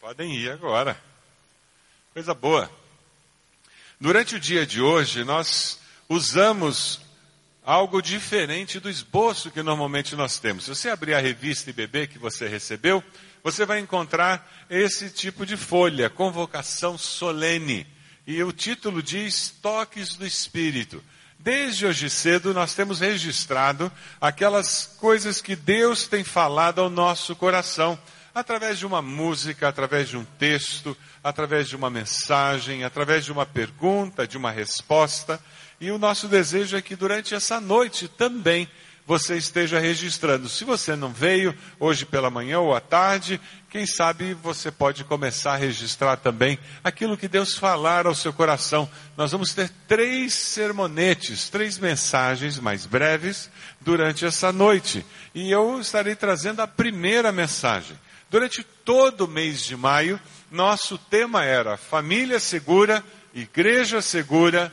Podem ir agora. Coisa boa. Durante o dia de hoje, nós usamos algo diferente do esboço que normalmente nós temos. Se você abrir a revista IBB que você recebeu, você vai encontrar esse tipo de folha, convocação solene. E o título diz Toques do Espírito. Desde hoje cedo nós temos registrado aquelas coisas que Deus tem falado ao nosso coração através de uma música, através de um texto, através de uma mensagem, através de uma pergunta, de uma resposta. E o nosso desejo é que durante essa noite também você esteja registrando. Se você não veio hoje pela manhã ou à tarde, quem sabe você pode começar a registrar também aquilo que Deus falar ao seu coração. Nós vamos ter três sermonetes, três mensagens mais breves durante essa noite. E eu estarei trazendo a primeira mensagem. Durante todo o mês de maio, nosso tema era família segura, igreja segura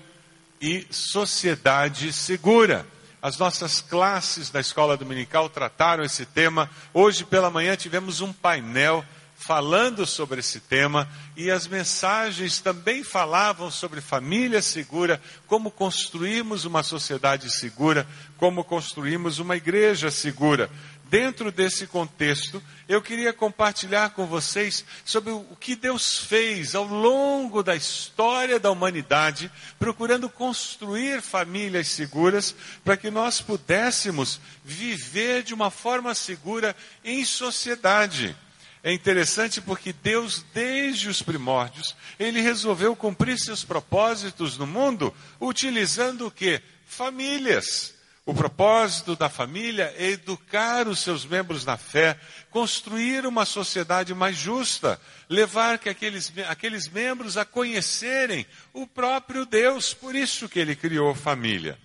e sociedade segura. As nossas classes da escola dominical trataram esse tema. Hoje pela manhã tivemos um painel falando sobre esse tema e as mensagens também falavam sobre família segura, como construirmos uma sociedade segura, como construirmos uma igreja segura. Dentro desse contexto, eu queria compartilhar com vocês sobre o que Deus fez ao longo da história da humanidade, procurando construir famílias seguras para que nós pudéssemos viver de uma forma segura em sociedade. É interessante porque Deus, desde os primórdios, ele resolveu cumprir seus propósitos no mundo utilizando o que? Famílias. O propósito da família é educar os seus membros na fé, construir uma sociedade mais justa, levar que aqueles, aqueles membros a conhecerem o próprio Deus, por isso que ele criou família.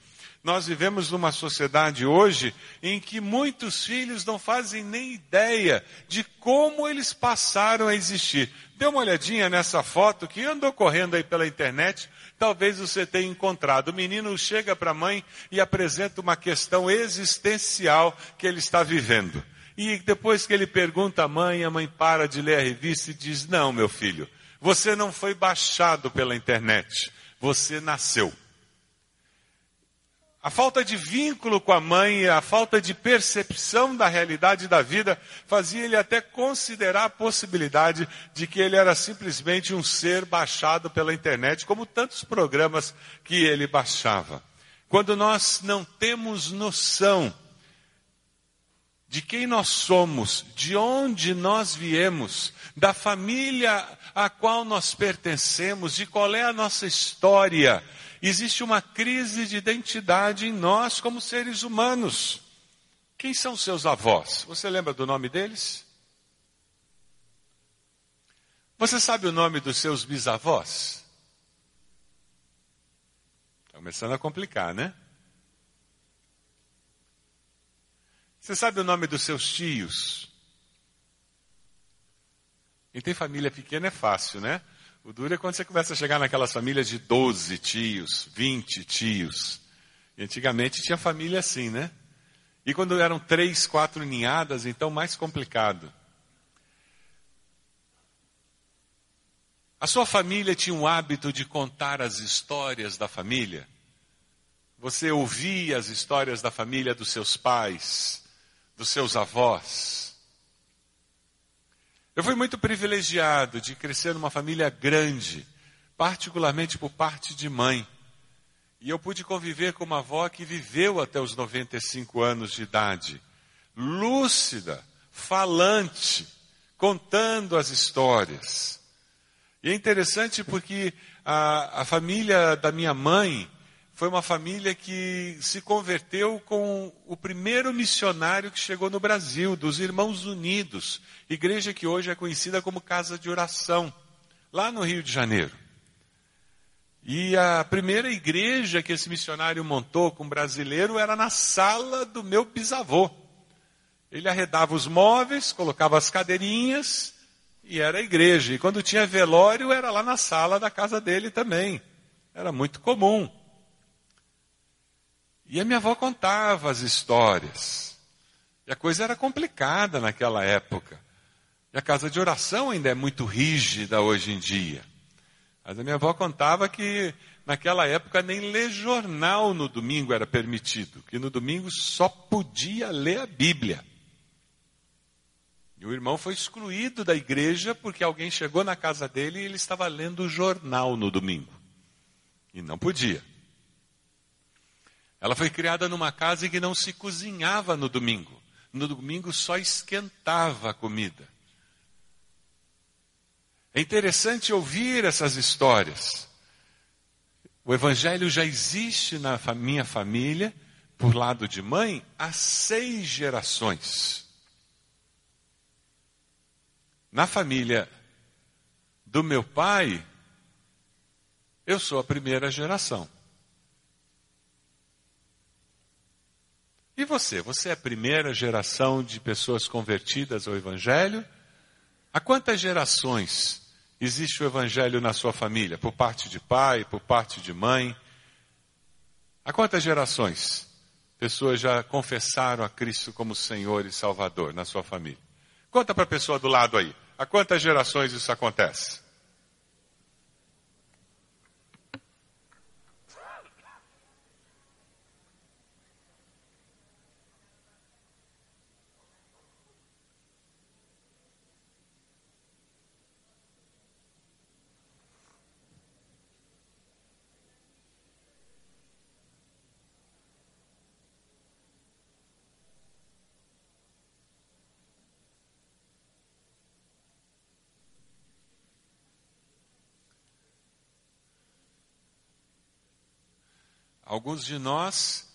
Nós vivemos numa sociedade hoje em que muitos filhos não fazem nem ideia de como eles passaram a existir. Dê uma olhadinha nessa foto que andou correndo aí pela internet, talvez você tenha encontrado. O menino chega para a mãe e apresenta uma questão existencial que ele está vivendo. E depois que ele pergunta à mãe, a mãe para de ler a revista e diz: Não, meu filho, você não foi baixado pela internet, você nasceu. A falta de vínculo com a mãe, a falta de percepção da realidade da vida, fazia ele até considerar a possibilidade de que ele era simplesmente um ser baixado pela internet, como tantos programas que ele baixava. Quando nós não temos noção de quem nós somos, de onde nós viemos, da família a qual nós pertencemos, de qual é a nossa história, existe uma crise de identidade em nós como seres humanos. Quem são seus avós? Você lembra do nome deles? Você sabe o nome dos seus bisavós? Está começando a complicar, né? Você sabe o nome dos seus tios? Quem tem família pequena é fácil, né? O duro é quando você começa a chegar naquelas famílias de 12 tios, 20 tios. E antigamente tinha família assim, né? E quando eram três, quatro ninhadas, então mais complicado. A sua família tinha um hábito de contar as histórias da família? Você ouvia as histórias da família dos seus pais, dos seus avós? Eu fui muito privilegiado de crescer numa família grande, particularmente por parte de mãe. E eu pude conviver com uma avó que viveu até os 95 anos de idade, lúcida, falante, contando as histórias. E é interessante porque a, a família da minha mãe foi uma família que se converteu com o primeiro missionário que chegou no Brasil, dos Irmãos Unidos, igreja que hoje é conhecida como Casa de Oração, lá no Rio de Janeiro. E a primeira igreja que esse missionário montou com brasileiro era na sala do meu bisavô. Ele arredava os móveis, colocava as cadeirinhas e era a igreja. E quando tinha velório, era lá na sala da casa dele também. Era muito comum. E a minha avó contava as histórias. E a coisa era complicada naquela época. E a casa de oração ainda é muito rígida hoje em dia. Mas a minha avó contava que naquela época nem ler jornal no domingo era permitido, que no domingo só podia ler a Bíblia. E o irmão foi excluído da igreja porque alguém chegou na casa dele e ele estava lendo o jornal no domingo. E não podia. Ela foi criada numa casa em que não se cozinhava no domingo. No domingo só esquentava a comida. É interessante ouvir essas histórias. O Evangelho já existe na minha família, por lado de mãe, há seis gerações. Na família do meu pai, eu sou a primeira geração. E você? Você é a primeira geração de pessoas convertidas ao Evangelho? Há quantas gerações existe o Evangelho na sua família? Por parte de pai, por parte de mãe? Há quantas gerações pessoas já confessaram a Cristo como Senhor e Salvador na sua família? Conta para a pessoa do lado aí. Há quantas gerações isso acontece? Alguns de nós,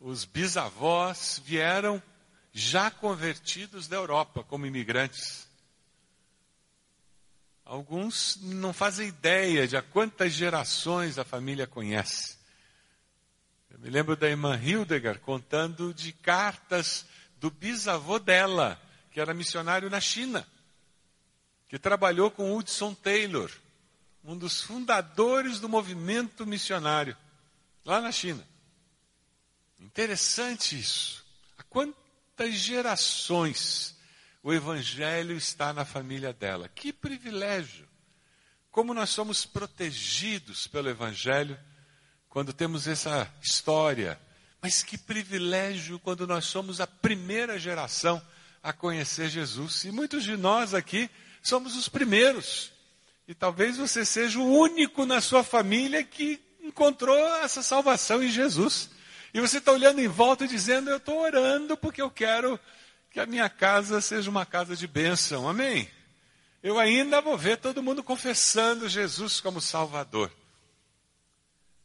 os bisavós, vieram já convertidos da Europa como imigrantes. Alguns não fazem ideia de a quantas gerações a família conhece. Eu me lembro da irmã Hildegard contando de cartas do bisavô dela, que era missionário na China, que trabalhou com Hudson Taylor, um dos fundadores do movimento missionário lá na China. Interessante isso. Há quantas gerações o Evangelho está na família dela? Que privilégio! Como nós somos protegidos pelo Evangelho quando temos essa história. Mas que privilégio quando nós somos a primeira geração a conhecer Jesus. E muitos de nós aqui somos os primeiros. E talvez você seja o único na sua família que encontrou essa salvação em Jesus. E você está olhando em volta e dizendo: Eu estou orando porque eu quero que a minha casa seja uma casa de bênção. Amém? Eu ainda vou ver todo mundo confessando Jesus como Salvador.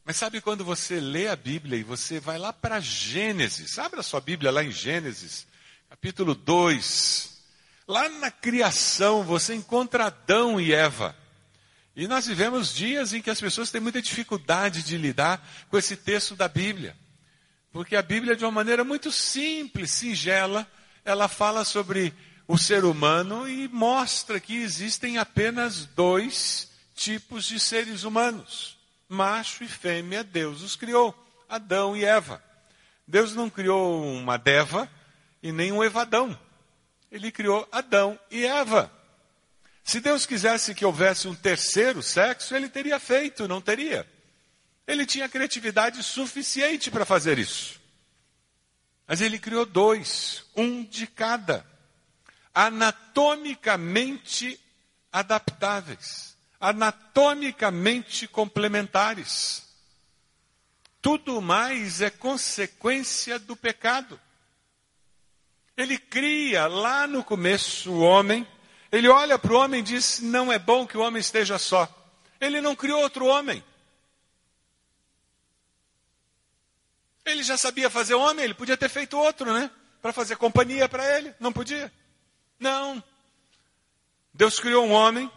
Mas sabe quando você lê a Bíblia e você vai lá para Gênesis, abre a sua Bíblia lá em Gênesis, capítulo 2. Lá na criação você encontra Adão e Eva. E nós vivemos dias em que as pessoas têm muita dificuldade de lidar com esse texto da Bíblia. Porque a Bíblia, de uma maneira muito simples, singela, ela fala sobre o ser humano e mostra que existem apenas dois tipos de seres humanos: macho e fêmea, Deus os criou, Adão e Eva. Deus não criou uma Deva e nem um Evadão. Ele criou Adão e Eva. Se Deus quisesse que houvesse um terceiro sexo, ele teria feito, não teria. Ele tinha criatividade suficiente para fazer isso. Mas ele criou dois, um de cada, anatomicamente adaptáveis, anatomicamente complementares. Tudo mais é consequência do pecado. Ele cria lá no começo o homem, ele olha para o homem e diz: Não é bom que o homem esteja só. Ele não criou outro homem. Ele já sabia fazer homem, ele podia ter feito outro, né? Para fazer companhia para ele. Não podia? Não. Deus criou um homem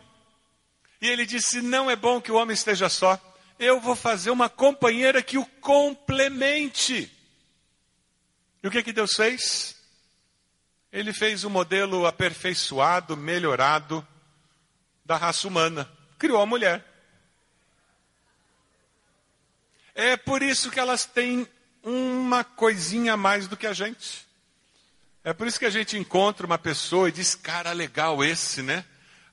e ele disse: Não é bom que o homem esteja só. Eu vou fazer uma companheira que o complemente. E o que, que Deus fez? Ele fez um modelo aperfeiçoado, melhorado da raça humana. Criou a mulher. É por isso que elas têm uma coisinha a mais do que a gente. É por isso que a gente encontra uma pessoa e diz, cara, legal esse, né?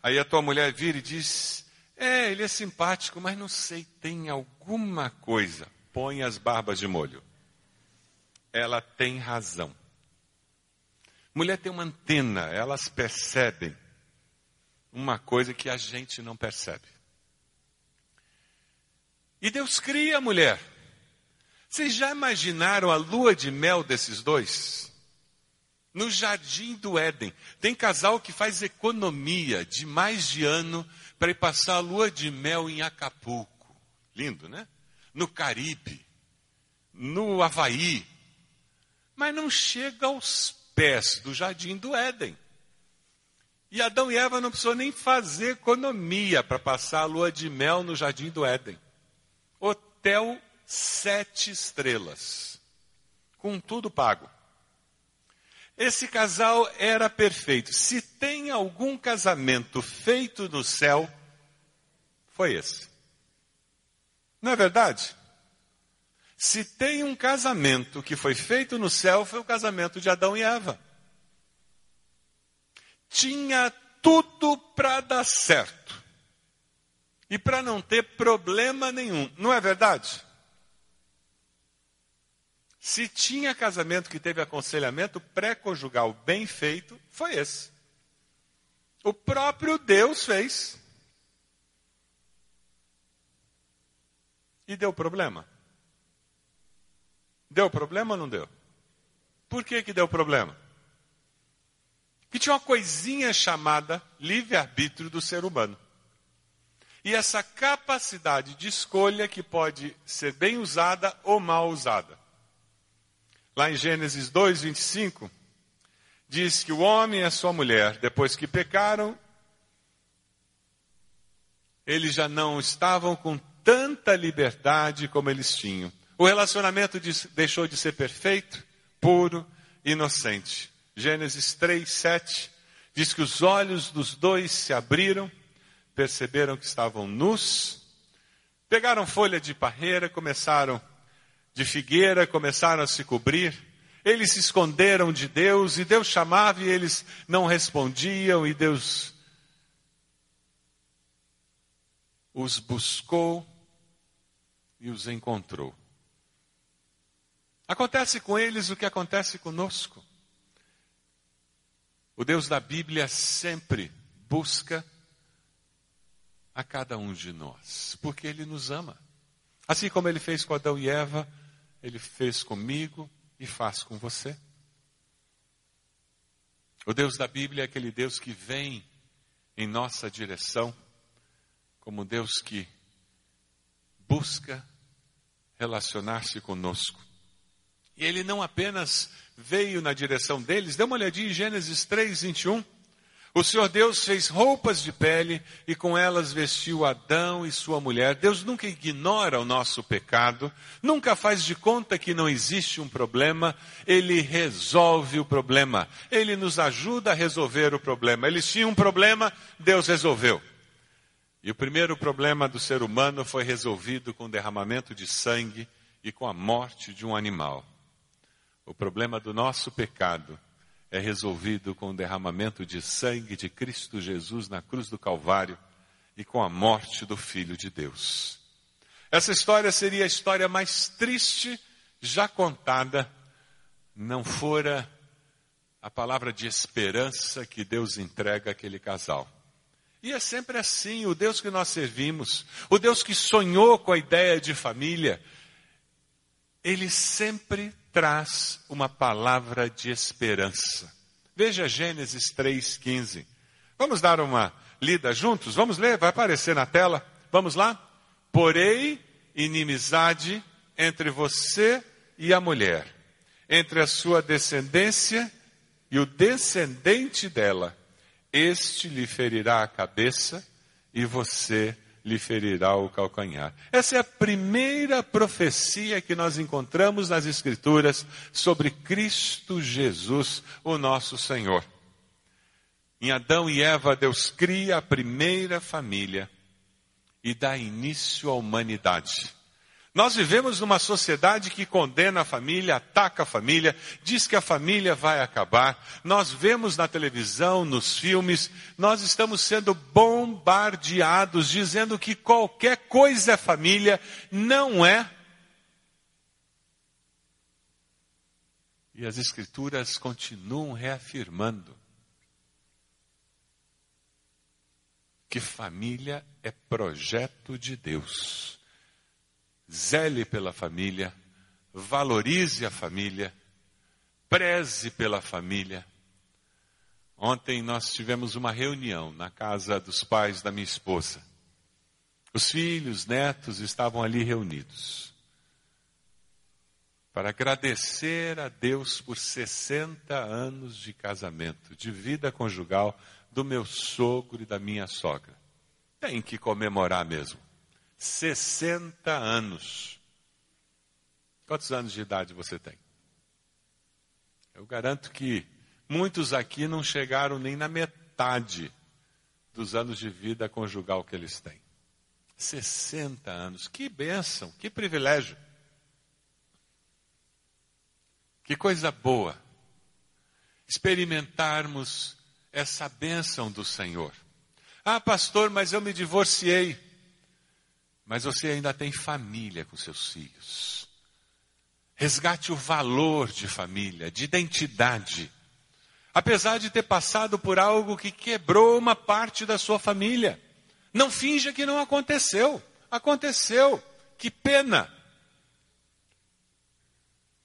Aí a tua mulher vira e diz, é, ele é simpático, mas não sei, tem alguma coisa. Põe as barbas de molho. Ela tem razão. Mulher tem uma antena, elas percebem uma coisa que a gente não percebe. E Deus cria a mulher. Vocês já imaginaram a lua de mel desses dois? No jardim do Éden. Tem casal que faz economia de mais de ano para ir passar a lua de mel em Acapulco. Lindo, né? No Caribe, no Havaí. Mas não chega aos pés do jardim do Éden. E Adão e Eva não precisou nem fazer economia para passar a lua de mel no jardim do Éden. Hotel sete estrelas, com tudo pago. Esse casal era perfeito. Se tem algum casamento feito no céu, foi esse. Não é verdade? Se tem um casamento que foi feito no céu, foi o casamento de Adão e Eva. Tinha tudo para dar certo. E para não ter problema nenhum. Não é verdade? Se tinha casamento que teve aconselhamento pré-conjugal bem feito, foi esse. O próprio Deus fez. E deu problema? Deu problema ou não deu? Por que, que deu problema? Que tinha uma coisinha chamada livre-arbítrio do ser humano. E essa capacidade de escolha que pode ser bem usada ou mal usada. Lá em Gênesis 2, 25, diz que o homem e a sua mulher, depois que pecaram, eles já não estavam com tanta liberdade como eles tinham. O relacionamento deixou de ser perfeito, puro, inocente. Gênesis 3, 7 diz que os olhos dos dois se abriram, perceberam que estavam nus, pegaram folha de parreira, começaram de figueira começaram a se cobrir. Eles se esconderam de Deus e Deus chamava e eles não respondiam e Deus os buscou e os encontrou. Acontece com eles o que acontece conosco. O Deus da Bíblia sempre busca a cada um de nós, porque Ele nos ama. Assim como Ele fez com Adão e Eva, ele fez comigo e faz com você. O Deus da Bíblia é aquele Deus que vem em nossa direção, como Deus que busca relacionar-se conosco. E ele não apenas veio na direção deles, dê uma olhadinha em Gênesis 3, 21. O Senhor Deus fez roupas de pele e com elas vestiu Adão e sua mulher. Deus nunca ignora o nosso pecado, nunca faz de conta que não existe um problema, ele resolve o problema. Ele nos ajuda a resolver o problema. Eles tinham um problema, Deus resolveu. E o primeiro problema do ser humano foi resolvido com o derramamento de sangue e com a morte de um animal. O problema do nosso pecado é resolvido com o derramamento de sangue de Cristo Jesus na cruz do Calvário e com a morte do Filho de Deus. Essa história seria a história mais triste já contada, não fora a palavra de esperança que Deus entrega àquele casal. E é sempre assim, o Deus que nós servimos, o Deus que sonhou com a ideia de família, ele sempre traz uma palavra de esperança. Veja Gênesis 3,15. Vamos dar uma lida juntos? Vamos ler? Vai aparecer na tela. Vamos lá? Porém, inimizade entre você e a mulher, entre a sua descendência e o descendente dela. Este lhe ferirá a cabeça e você lhe ferirá o calcanhar. Essa é a primeira profecia que nós encontramos nas Escrituras sobre Cristo Jesus, o nosso Senhor. Em Adão e Eva, Deus cria a primeira família e dá início à humanidade. Nós vivemos numa sociedade que condena a família, ataca a família, diz que a família vai acabar. Nós vemos na televisão, nos filmes, nós estamos sendo bombardeados dizendo que qualquer coisa é família, não é. E as Escrituras continuam reafirmando que família é projeto de Deus zele pela família, valorize a família, preze pela família. Ontem nós tivemos uma reunião na casa dos pais da minha esposa. Os filhos, netos estavam ali reunidos para agradecer a Deus por 60 anos de casamento, de vida conjugal do meu sogro e da minha sogra. Tem que comemorar mesmo. 60 anos. Quantos anos de idade você tem? Eu garanto que muitos aqui não chegaram nem na metade dos anos de vida conjugal que eles têm. 60 anos. Que bênção, que privilégio. Que coisa boa experimentarmos essa bênção do Senhor. Ah, pastor, mas eu me divorciei mas você ainda tem família com seus filhos. Resgate o valor de família, de identidade. Apesar de ter passado por algo que quebrou uma parte da sua família. Não finja que não aconteceu. Aconteceu. Que pena.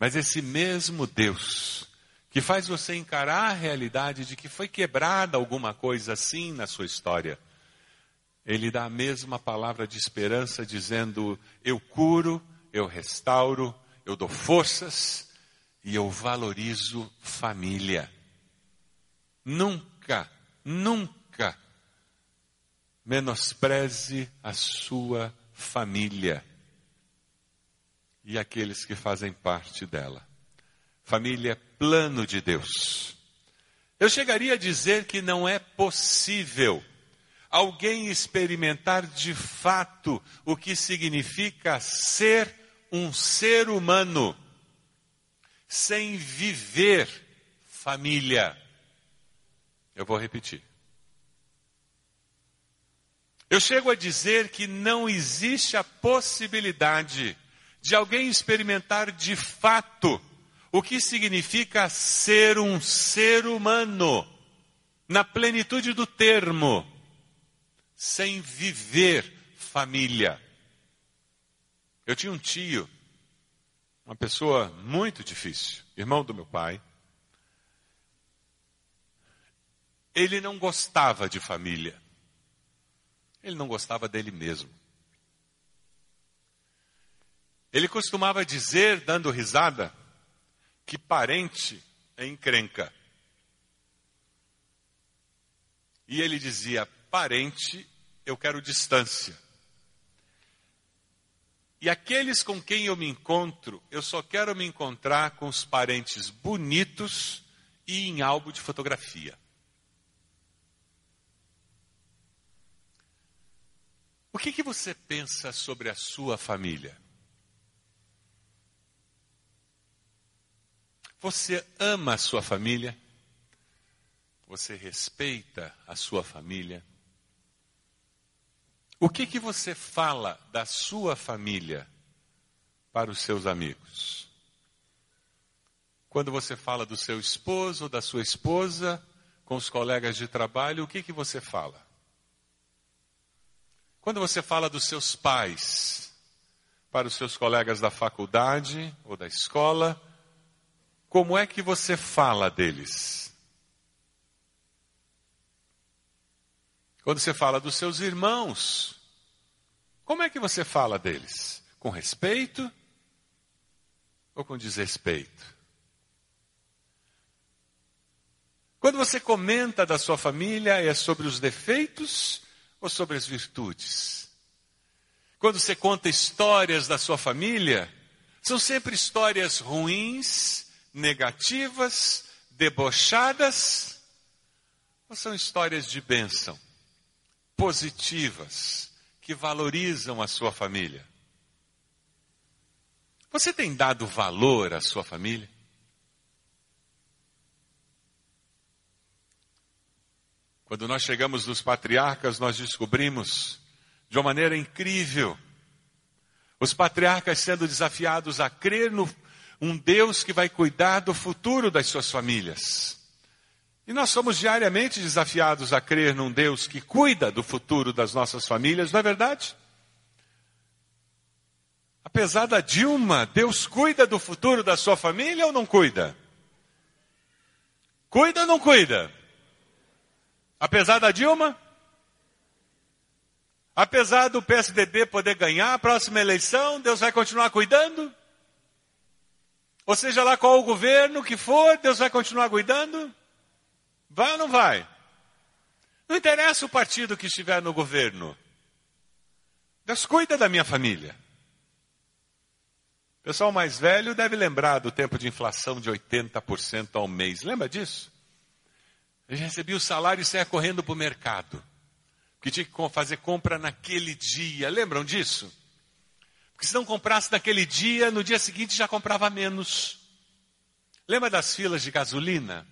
Mas esse mesmo Deus que faz você encarar a realidade de que foi quebrada alguma coisa assim na sua história, ele dá a mesma palavra de esperança, dizendo: Eu curo, eu restauro, eu dou forças e eu valorizo família. Nunca, nunca menospreze a sua família e aqueles que fazem parte dela. Família é plano de Deus. Eu chegaria a dizer que não é possível alguém experimentar de fato o que significa ser um ser humano, sem viver família. Eu vou repetir. Eu chego a dizer que não existe a possibilidade de alguém experimentar de fato o que significa ser um ser humano, na plenitude do termo, sem viver família. Eu tinha um tio, uma pessoa muito difícil, irmão do meu pai. Ele não gostava de família. Ele não gostava dele mesmo. Ele costumava dizer, dando risada, que parente é encrenca. E ele dizia: parente eu quero distância. E aqueles com quem eu me encontro, eu só quero me encontrar com os parentes bonitos e em álbum de fotografia. O que, que você pensa sobre a sua família? Você ama a sua família? Você respeita a sua família? O que, que você fala da sua família para os seus amigos? Quando você fala do seu esposo da sua esposa com os colegas de trabalho, o que, que você fala? Quando você fala dos seus pais para os seus colegas da faculdade ou da escola, como é que você fala deles? Quando você fala dos seus irmãos, como é que você fala deles? Com respeito ou com desrespeito? Quando você comenta da sua família, é sobre os defeitos ou sobre as virtudes? Quando você conta histórias da sua família, são sempre histórias ruins, negativas, debochadas, ou são histórias de bênção? Positivas que valorizam a sua família. Você tem dado valor à sua família? Quando nós chegamos nos patriarcas, nós descobrimos de uma maneira incrível os patriarcas sendo desafiados a crer no um Deus que vai cuidar do futuro das suas famílias. E nós somos diariamente desafiados a crer num Deus que cuida do futuro das nossas famílias, não é verdade? Apesar da Dilma, Deus cuida do futuro da sua família ou não cuida? Cuida ou não cuida? Apesar da Dilma? Apesar do PSDB poder ganhar a próxima eleição, Deus vai continuar cuidando? Ou seja lá qual o governo que for, Deus vai continuar cuidando? Vai ou não vai? Não interessa o partido que estiver no governo. Deus cuida da minha família. O pessoal mais velho deve lembrar do tempo de inflação de 80% ao mês. Lembra disso? Gente recebia o salário e saia correndo para o mercado que tinha que fazer compra naquele dia. Lembram disso? Porque se não comprasse naquele dia, no dia seguinte já comprava menos. Lembra das filas de gasolina?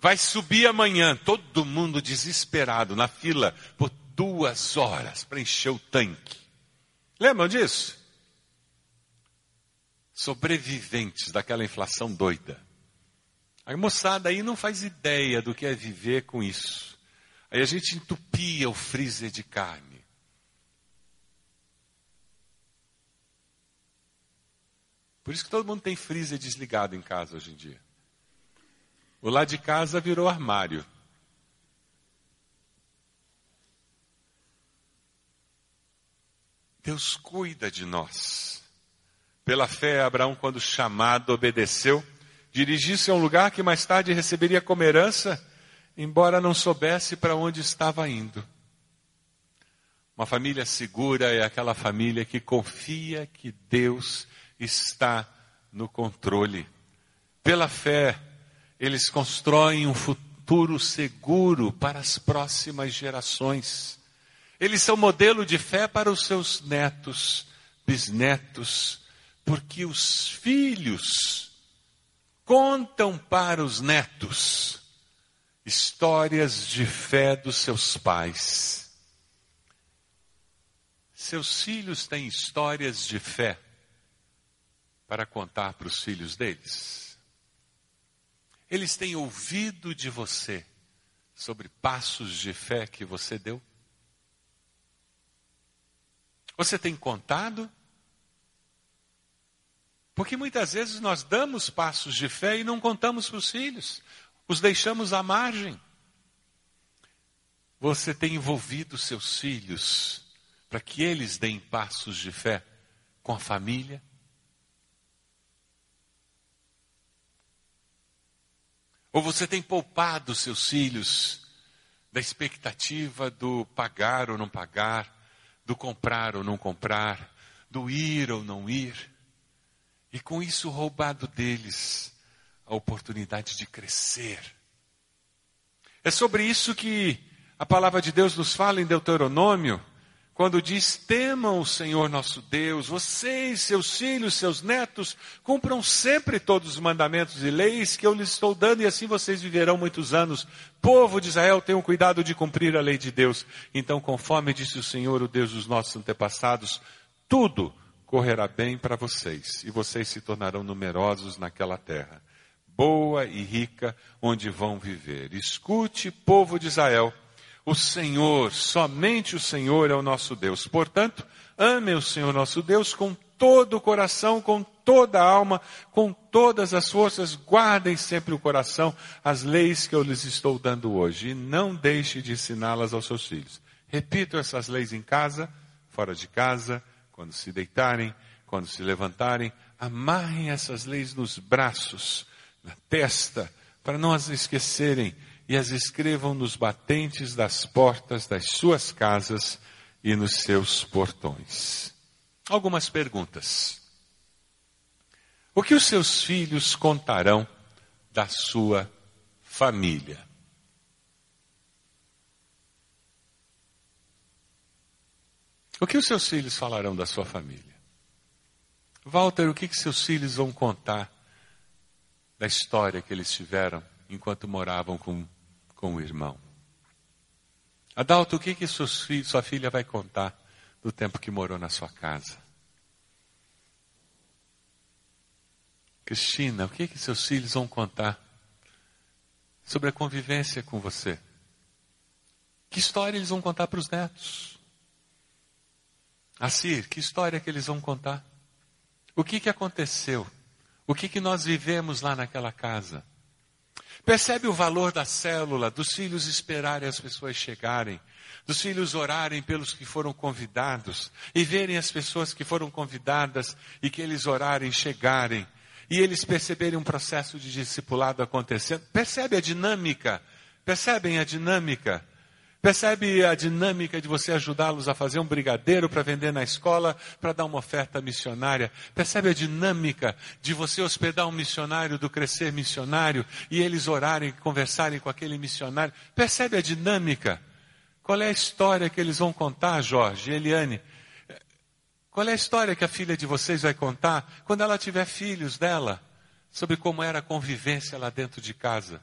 Vai subir amanhã, todo mundo desesperado na fila por duas horas para encher o tanque. Lembram disso? Sobreviventes daquela inflação doida. A moçada aí não faz ideia do que é viver com isso. Aí a gente entupia o freezer de carne. Por isso que todo mundo tem freezer desligado em casa hoje em dia. O lado de casa virou armário. Deus cuida de nós. Pela fé, Abraão, quando chamado, obedeceu, dirigiu-se a um lugar que mais tarde receberia como herança embora não soubesse para onde estava indo. Uma família segura é aquela família que confia que Deus está no controle. Pela fé, eles constroem um futuro seguro para as próximas gerações. Eles são modelo de fé para os seus netos, bisnetos, porque os filhos contam para os netos histórias de fé dos seus pais. Seus filhos têm histórias de fé para contar para os filhos deles. Eles têm ouvido de você sobre passos de fé que você deu? Você tem contado? Porque muitas vezes nós damos passos de fé e não contamos para os filhos os deixamos à margem. Você tem envolvido seus filhos para que eles deem passos de fé com a família? Ou você tem poupado seus filhos da expectativa do pagar ou não pagar, do comprar ou não comprar, do ir ou não ir, e com isso roubado deles a oportunidade de crescer. É sobre isso que a palavra de Deus nos fala em Deuteronômio, quando diz: temam o Senhor nosso Deus, vocês, seus filhos, seus netos, cumpram sempre todos os mandamentos e leis que eu lhes estou dando, e assim vocês viverão muitos anos. Povo de Israel, tenham cuidado de cumprir a lei de Deus. Então, conforme disse o Senhor, o Deus dos nossos antepassados, tudo correrá bem para vocês, e vocês se tornarão numerosos naquela terra boa e rica onde vão viver. Escute, povo de Israel, o Senhor, somente o Senhor é o nosso Deus. Portanto, ame o Senhor nosso Deus com todo o coração, com toda a alma, com todas as forças. Guardem sempre o coração as leis que eu lhes estou dando hoje e não deixe de ensiná-las aos seus filhos. Repito essas leis em casa, fora de casa, quando se deitarem, quando se levantarem. Amarrem essas leis nos braços na testa, para não as esquecerem, e as escrevam nos batentes das portas das suas casas e nos seus portões. Algumas perguntas. O que os seus filhos contarão da sua família? O que os seus filhos falarão da sua família? Walter, o que, que seus filhos vão contar da história que eles tiveram enquanto moravam com, com o irmão? Adalto, o que, que sua filha vai contar do tempo que morou na sua casa? Cristina, o que, que seus filhos vão contar sobre a convivência com você? Que história eles vão contar para os netos? Assir, que história que eles vão contar? O que, que aconteceu? O que, que nós vivemos lá naquela casa? Percebe o valor da célula, dos filhos esperarem as pessoas chegarem, dos filhos orarem pelos que foram convidados e verem as pessoas que foram convidadas e que eles orarem, chegarem e eles perceberem um processo de discipulado acontecendo. Percebe a dinâmica? Percebem a dinâmica? Percebe a dinâmica de você ajudá-los a fazer um brigadeiro para vender na escola, para dar uma oferta missionária? Percebe a dinâmica de você hospedar um missionário do crescer missionário e eles orarem, conversarem com aquele missionário? Percebe a dinâmica? Qual é a história que eles vão contar, Jorge, Eliane? Qual é a história que a filha de vocês vai contar quando ela tiver filhos dela? Sobre como era a convivência lá dentro de casa?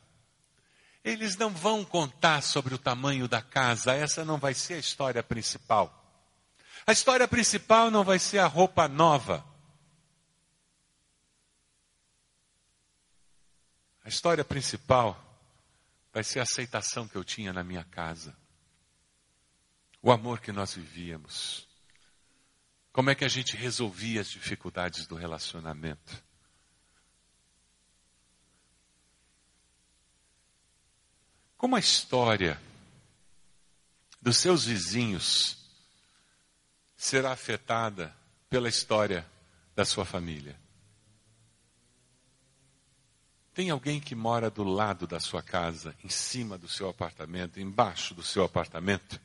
Eles não vão contar sobre o tamanho da casa, essa não vai ser a história principal. A história principal não vai ser a roupa nova. A história principal vai ser a aceitação que eu tinha na minha casa. O amor que nós vivíamos. Como é que a gente resolvia as dificuldades do relacionamento. Como a história dos seus vizinhos será afetada pela história da sua família? Tem alguém que mora do lado da sua casa, em cima do seu apartamento, embaixo do seu apartamento,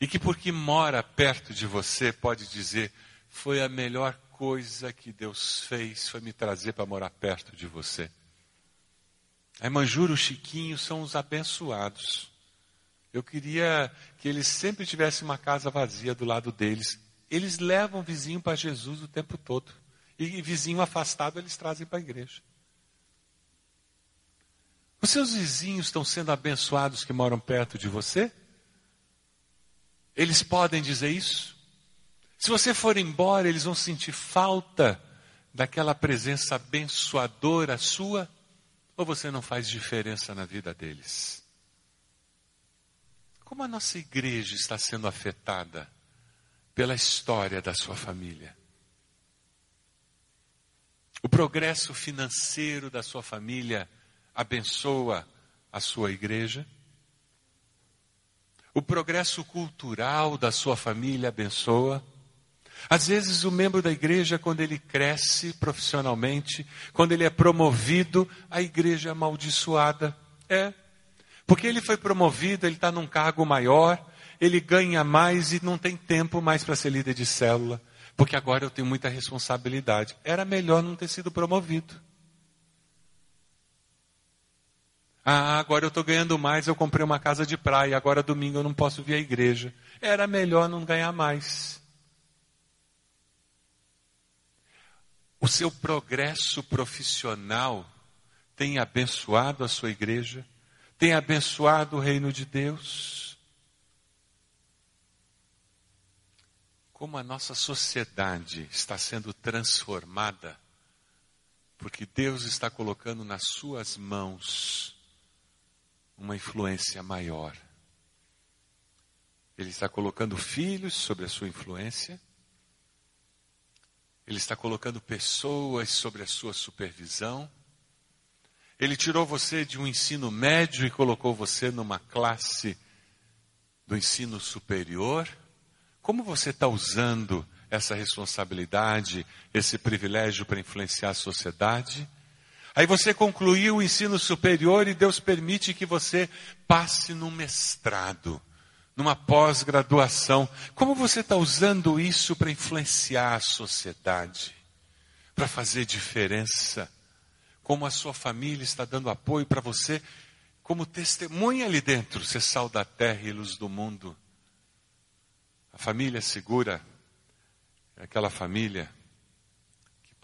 e que porque mora perto de você pode dizer: foi a melhor coisa que Deus fez, foi me trazer para morar perto de você. A irmã Jura o Chiquinho são os abençoados. Eu queria que eles sempre tivessem uma casa vazia do lado deles. Eles levam vizinho para Jesus o tempo todo. E vizinho afastado eles trazem para a igreja. Os seus vizinhos estão sendo abençoados que moram perto de você? Eles podem dizer isso? Se você for embora, eles vão sentir falta daquela presença abençoadora sua? Ou você não faz diferença na vida deles? Como a nossa igreja está sendo afetada pela história da sua família? O progresso financeiro da sua família abençoa a sua igreja? O progresso cultural da sua família abençoa? Às vezes, o membro da igreja, quando ele cresce profissionalmente, quando ele é promovido, a igreja é amaldiçoada. É. Porque ele foi promovido, ele está num cargo maior, ele ganha mais e não tem tempo mais para ser líder de célula. Porque agora eu tenho muita responsabilidade. Era melhor não ter sido promovido. Ah, agora eu estou ganhando mais, eu comprei uma casa de praia, agora domingo eu não posso vir à igreja. Era melhor não ganhar mais. O seu progresso profissional tem abençoado a sua igreja? Tem abençoado o reino de Deus? Como a nossa sociedade está sendo transformada, porque Deus está colocando nas suas mãos uma influência maior. Ele está colocando filhos sobre a sua influência, ele está colocando pessoas sobre a sua supervisão. Ele tirou você de um ensino médio e colocou você numa classe do ensino superior. Como você está usando essa responsabilidade, esse privilégio para influenciar a sociedade? Aí você concluiu o ensino superior e Deus permite que você passe no mestrado numa pós-graduação. Como você está usando isso para influenciar a sociedade? Para fazer diferença? Como a sua família está dando apoio para você, como testemunha ali dentro, ser sal da terra e luz do mundo? A família segura é aquela família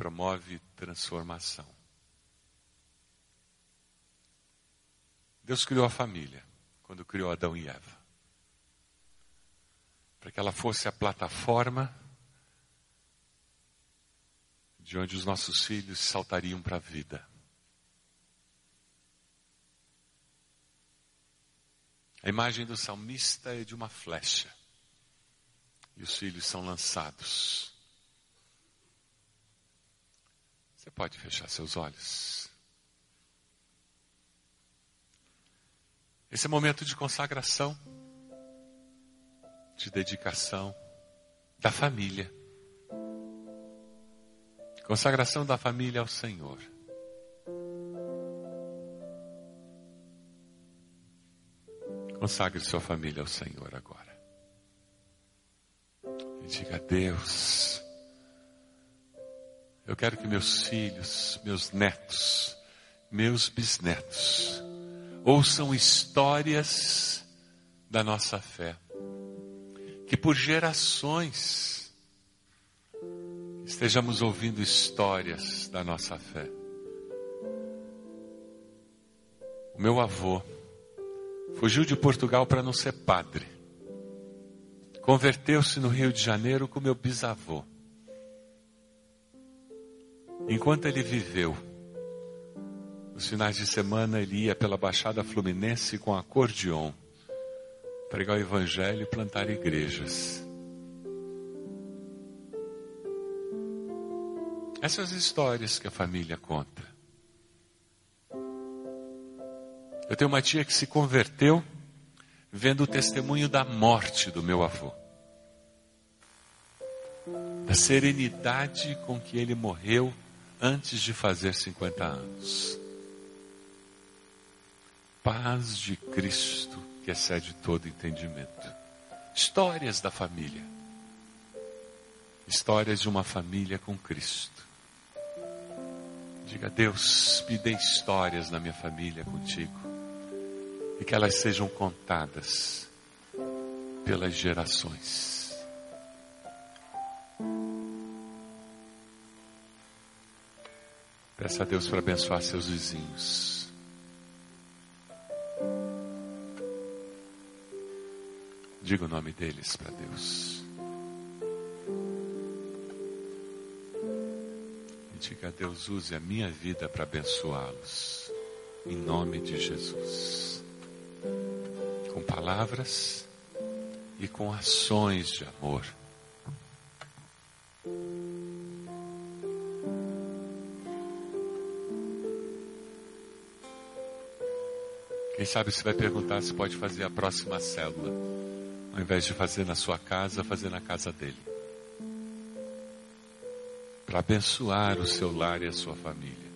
promove transformação. Deus criou a família quando criou Adão e Eva. Para que ela fosse a plataforma de onde os nossos filhos saltariam para a vida. A imagem do salmista é de uma flecha. E os filhos são lançados. Você pode fechar seus olhos. Esse é momento de consagração, de dedicação da família. Consagração da família ao Senhor. Consagre sua família ao Senhor agora. E diga: Deus, eu quero que meus filhos, meus netos, meus bisnetos, ouçam histórias da nossa fé. Que por gerações estejamos ouvindo histórias da nossa fé. O meu avô, Fugiu de Portugal para não ser padre. Converteu-se no Rio de Janeiro com meu bisavô. Enquanto ele viveu, nos finais de semana ele ia pela Baixada Fluminense com acordeon, pregar o evangelho e plantar igrejas. Essas histórias que a família conta. Eu tenho uma tia que se converteu vendo o testemunho da morte do meu avô. Da serenidade com que ele morreu antes de fazer 50 anos. Paz de Cristo que excede todo entendimento. Histórias da família. Histórias de uma família com Cristo. Diga, Deus, me dê histórias na minha família contigo e que elas sejam contadas pelas gerações. Peça a Deus para abençoar seus vizinhos. Diga o nome deles para Deus. E diga a Deus, use a minha vida para abençoá-los. Em nome de Jesus com palavras e com ações de amor. Quem sabe você vai perguntar se pode fazer a próxima célula, ao invés de fazer na sua casa, fazer na casa dele. Para abençoar o seu lar e a sua família.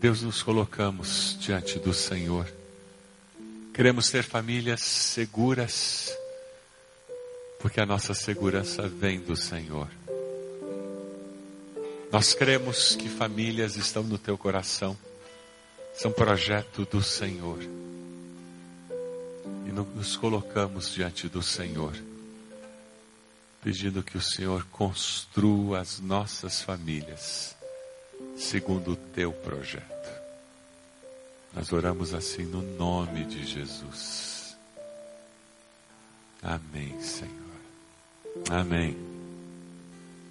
Deus, nos colocamos diante do Senhor. Queremos ter famílias seguras, porque a nossa segurança vem do Senhor. Nós cremos que famílias estão no teu coração, são projeto do Senhor. E nos colocamos diante do Senhor, pedindo que o Senhor construa as nossas famílias segundo o teu projeto. Nós oramos assim no nome de Jesus. Amém, Senhor. Amém.